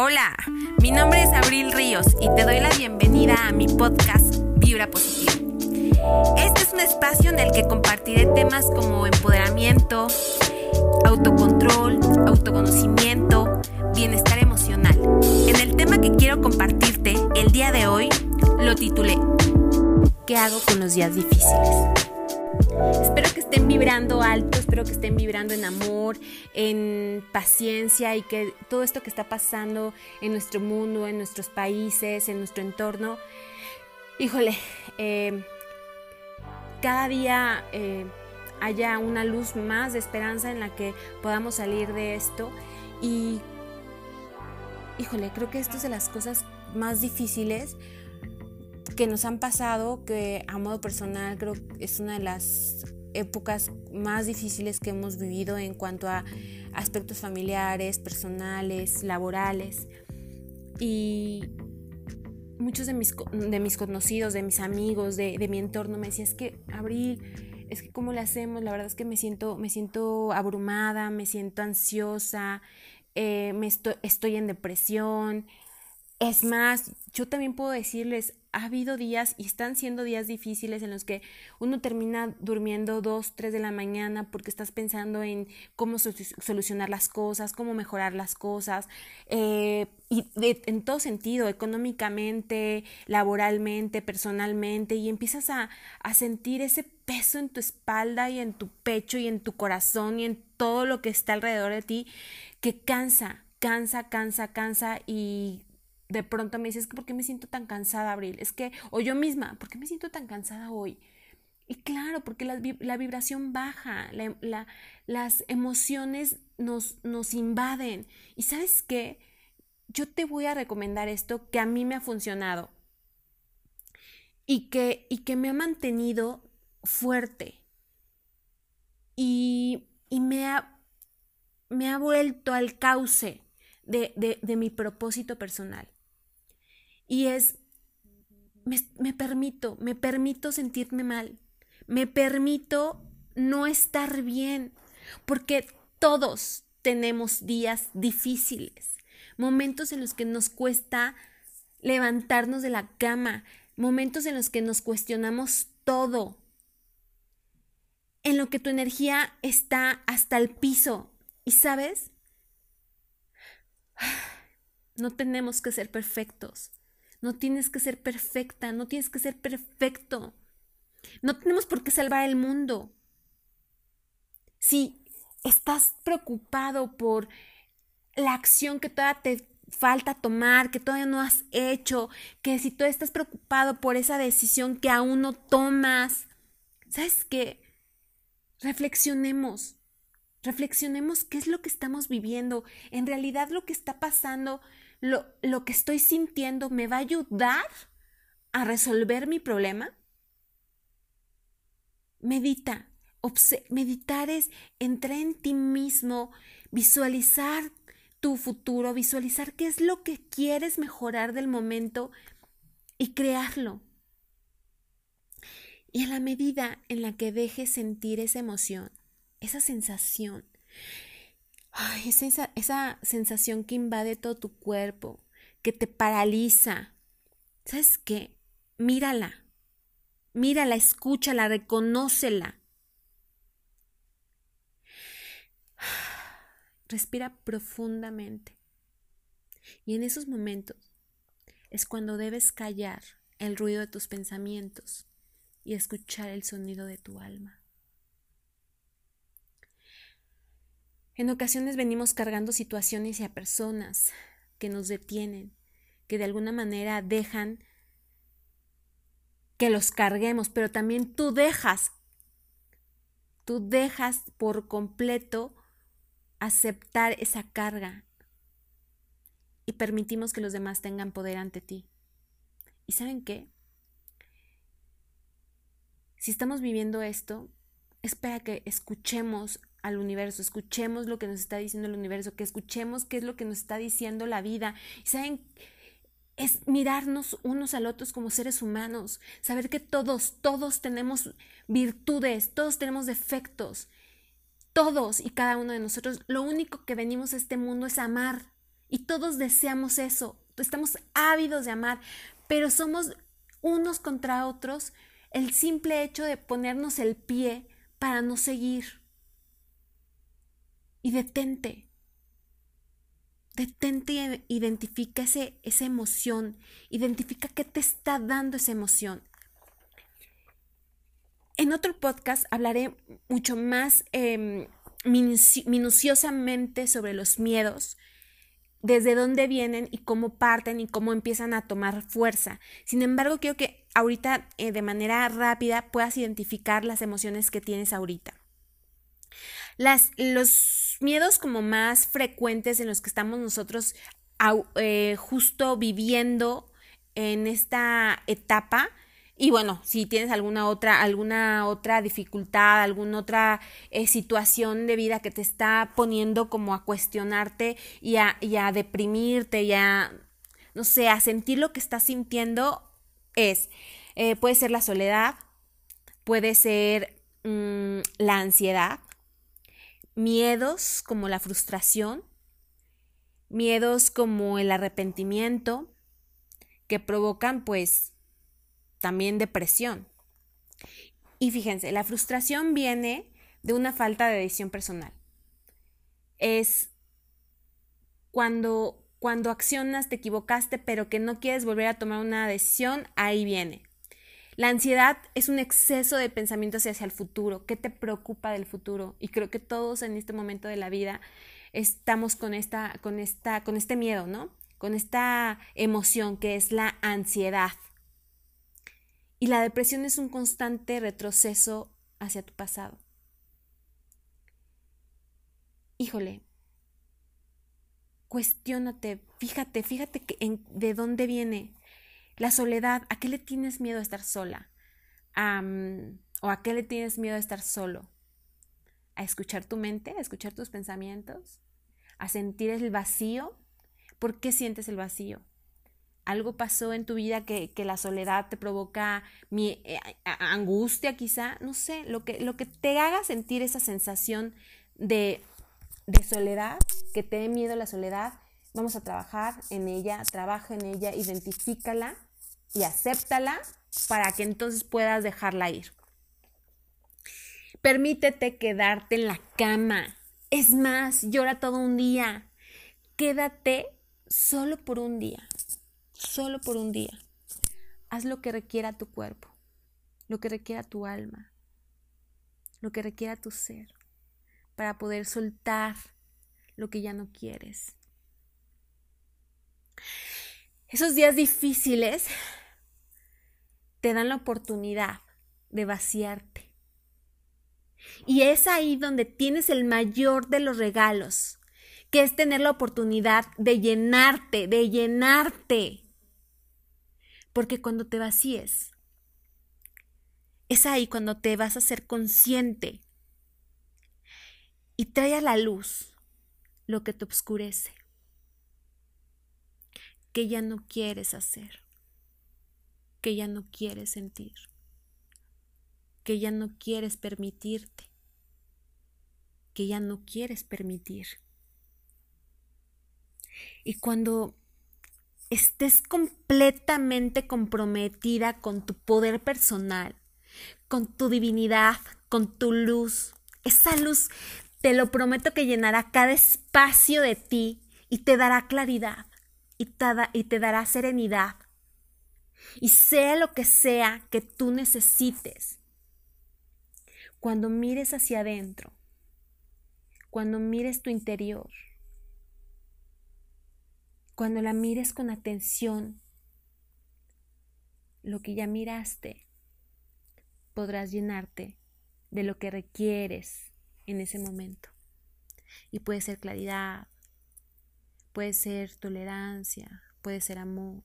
Hola, mi nombre es Abril Ríos y te doy la bienvenida a mi podcast Vibra Positiva. Este es un espacio en el que compartiré temas como empoderamiento, autocontrol, autoconocimiento, bienestar emocional. En el tema que quiero compartirte el día de hoy lo titulé ¿Qué hago con los días difíciles? Espero que estén vibrando alto, espero que estén vibrando en amor, en paciencia y que todo esto que está pasando en nuestro mundo, en nuestros países, en nuestro entorno, híjole, eh, cada día eh, haya una luz más de esperanza en la que podamos salir de esto. Y, híjole, creo que esto es de las cosas más difíciles que nos han pasado, que a modo personal creo que es una de las épocas más difíciles que hemos vivido en cuanto a aspectos familiares, personales, laborales. Y muchos de mis, de mis conocidos, de mis amigos, de, mi entorno me decían, es que Abril, es que cómo le hacemos, la verdad es que me siento, me siento abrumada, me siento ansiosa, eh, me estoy en depresión. Es más, yo también puedo decirles, ha habido días y están siendo días difíciles en los que uno termina durmiendo dos, tres de la mañana porque estás pensando en cómo solucionar las cosas, cómo mejorar las cosas, eh, y en todo sentido, económicamente, laboralmente, personalmente, y empiezas a, a sentir ese peso en tu espalda y en tu pecho y en tu corazón y en todo lo que está alrededor de ti que cansa, cansa, cansa, cansa y de pronto me dices, ¿por qué me siento tan cansada, Abril? Es que, o yo misma, ¿por qué me siento tan cansada hoy? Y claro, porque la, vibración baja, las emociones nos, nos invaden. Y sabes qué? Yo te voy a recomendar esto que a mí me ha funcionado y que, y que me ha mantenido fuerte y, y me, ha, me ha vuelto al cauce de, de, de mi propósito personal. Y es, me, permito, me permito sentirme mal, me permito no estar bien, porque todos tenemos días difíciles, momentos en los que nos cuesta levantarnos de la cama, momentos en los que nos cuestionamos todo, en lo que tu energía está hasta el piso. ¿Y sabes? No tenemos que ser perfectos. No tienes que ser perfecta, no tienes que ser perfecto. No tenemos por qué salvar el mundo. Si estás preocupado por la acción que todavía te falta tomar, que todavía no has hecho, que si tú estás preocupado por esa decisión que aún no tomas, ¿sabes qué? Reflexionemos, reflexionemos qué es lo que estamos viviendo. En realidad lo que está pasando lo, lo que estoy sintiendo me va a ayudar a resolver mi problema? Medita. meditar es entrar en ti mismo, visualizar tu futuro, visualizar qué es lo que quieres mejorar del momento y crearlo. Y a la medida en la que dejes sentir esa emoción, esa sensación, Ay, esa, esa sensación que invade todo tu cuerpo, que te paraliza. ¿Sabes qué? Mírala. Mírala, escúchala, reconócela. Respira profundamente. Y en esos momentos es cuando debes callar el ruido de tus pensamientos y escuchar el sonido de tu alma. En ocasiones venimos cargando situaciones y a personas que nos detienen, que de alguna manera dejan que los carguemos, pero también tú dejas, tú dejas por completo aceptar esa carga y permitimos que los demás tengan poder ante ti. ¿Y saben qué? Si estamos viviendo esto, espera que escuchemos al universo, escuchemos lo que nos está diciendo el universo, que escuchemos qué es lo que nos está diciendo la vida. Y saben, es mirarnos unos al otros como seres humanos, saber que todos, todos tenemos virtudes, todos tenemos defectos, todos y cada uno de nosotros, lo único que venimos a este mundo es amar, Y todos deseamos eso, estamos ávidos de amar, pero somos unos contra otros el simple hecho de ponernos el pie para no seguir. Y detente. Detente y identifica ese, esa emoción. Identifica qué te está dando esa emoción. En otro podcast hablaré mucho más em, minuciosamente sobre los miedos, desde dónde vienen y cómo parten y cómo empiezan a tomar fuerza. Sin embargo, quiero que ahorita eh, de manera rápida puedas identificar las emociones que tienes ahorita. Las, los miedos como más frecuentes en los que estamos nosotros eh, justo viviendo en esta etapa. Y bueno, si tienes alguna otra, alguna otra dificultad, alguna otra eh, situación de vida que te está poniendo como a cuestionarte y a, deprimirte y a, no sé, a sentir lo que estás sintiendo, es, eh, puede ser la soledad, puede ser mm, la ansiedad, miedos como la frustración, miedos como el arrepentimiento, que provocan pues también depresión. Y fíjense, la frustración viene de una falta de decisión personal. Es cuando, cuando accionas, te equivocaste, pero que no quieres volver a tomar una decisión, ahí viene. La ansiedad es un exceso de pensamientos hacia el futuro. ¿Qué te preocupa del futuro? Y creo que todos en este momento de la vida estamos con esta, con esta, con este miedo, ¿no? Con esta emoción que es la ansiedad. Y la depresión es un constante retroceso hacia tu pasado. Híjole, cuestiónate, fíjate, fíjate que en, de dónde viene la soledad. ¿A qué le tienes miedo a estar sola? ¿O a qué le tienes miedo a estar solo? ¿A escuchar tu mente? ¿A escuchar tus pensamientos? ¿A sentir el vacío? ¿Por qué sientes el vacío? algo pasó en tu vida que, la soledad te provoca mi, eh, angustia quizá, no sé, lo que, lo que te haga sentir esa sensación de, de soledad, que te dé miedo la soledad, vamos a trabajar en ella, trabaja en ella, identifícala y acéptala para que entonces puedas dejarla ir. Permítete quedarte en la cama. Es más, llora todo un día. Quédate solo por un día solo por un día. Haz lo que requiera tu cuerpo, lo que requiera tu alma, lo que requiera tu ser, para poder soltar lo que ya no quieres. Esos días difíciles te dan la oportunidad de vaciarte. Y es ahí donde tienes el mayor de los regalos, que es tener la oportunidad de llenarte, de llenarte porque cuando te vacíes, es ahí cuando te vas a ser consciente y trae a la luz lo que te obscurece, que ya no quieres hacer, que ya no quieres sentir, que ya no quieres permitirte, que ya no quieres permitir. Y cuando estés completamente comprometida con tu poder personal, con tu divinidad, con tu luz. Esa luz, te lo prometo que llenará cada espacio de ti y te dará claridad y te, y te dará serenidad. Y sea lo que sea que tú necesites, cuando mires hacia adentro, cuando mires tu interior, cuando la mires con atención, lo que ya miraste, podrás llenarte de lo que requieres en ese momento. Y puede ser claridad, puede ser tolerancia, puede ser amor,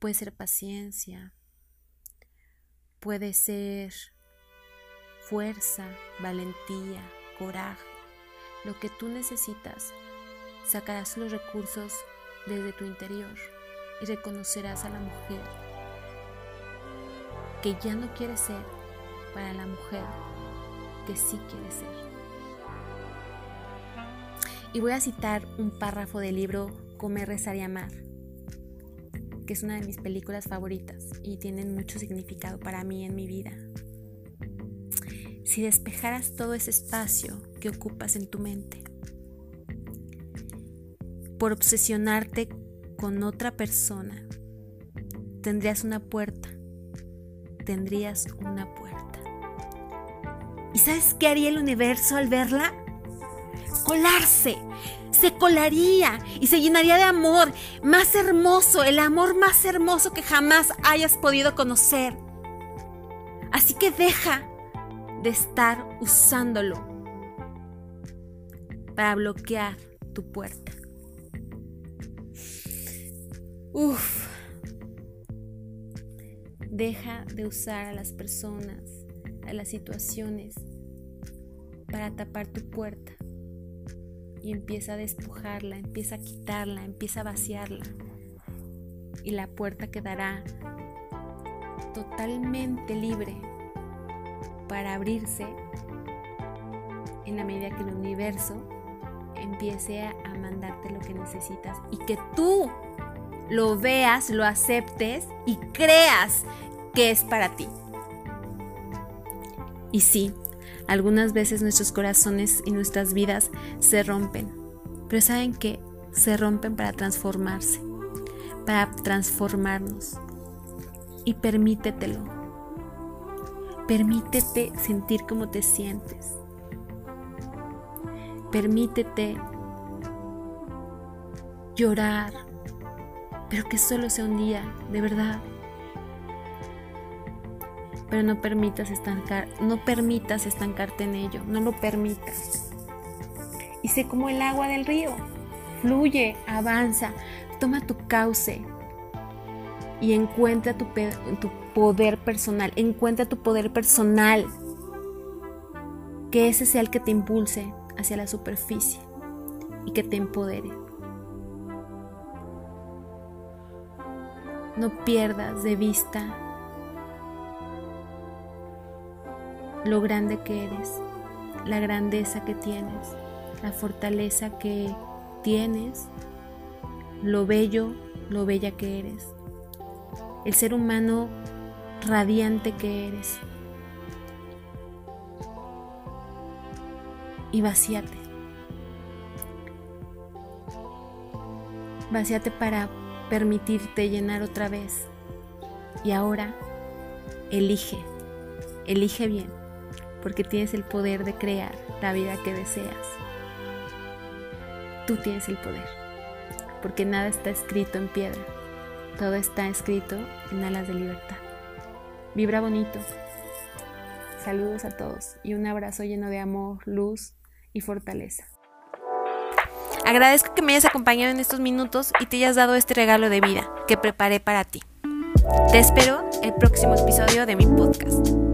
puede ser paciencia, puede ser fuerza, valentía, coraje, lo que tú necesitas sacarás los recursos desde tu interior y reconocerás a la mujer que ya no quiere ser para la mujer que sí quiere ser. Y voy a citar un párrafo del libro Comer, Rezar y Amar, que es una de mis películas favoritas y tienen mucho significado para mí en mi vida. Si despejaras todo ese espacio que ocupas en tu mente, por obsesionarte con otra persona, tendrías una puerta, tendrías una puerta. ¿Y sabes qué haría el universo al verla? Colarse, se colaría y se llenaría de amor más hermoso, el amor más hermoso que jamás hayas podido conocer. Así que deja de estar usándolo para bloquear tu puerta. Uf. Deja de usar a las personas, a las situaciones para tapar tu puerta y empieza a despojarla, empieza a quitarla, empieza a vaciarla y la puerta quedará totalmente libre para abrirse en la medida que el universo empiece a mandarte lo que necesitas y que tú lo veas, lo aceptes y creas que es para ti. Y sí, algunas veces nuestros corazones y nuestras vidas se rompen, pero saben que se rompen para transformarse, para transformarnos. Y permítetelo. Permítete sentir cómo te sientes. Permítete llorar, pero que solo sea un día, de verdad. Pero no permitas estancar, no permitas estancarte en ello, no lo permitas. Y sé como el agua del río, fluye, avanza, toma tu cauce y encuentra tu, tu poder personal, encuentra tu poder personal, que ese sea el que te impulse hacia la superficie y que te empodere. no pierdas de vista lo grande que eres, la grandeza que tienes, la fortaleza que tienes, lo bello, lo bella que eres, el ser humano radiante que eres. Y vacíate. Vacíate para permitirte llenar otra vez. Y ahora, elige, elige bien, porque tienes el poder de crear la vida que deseas. Tú tienes el poder, porque nada está escrito en piedra, todo está escrito en alas de libertad. Vibra bonito. Saludos a todos y un abrazo lleno de amor, luz y fortaleza. Agradezco que me hayas acompañado en estos minutos y te hayas dado este regalo de vida que preparé para ti. Te espero el próximo episodio de mi podcast.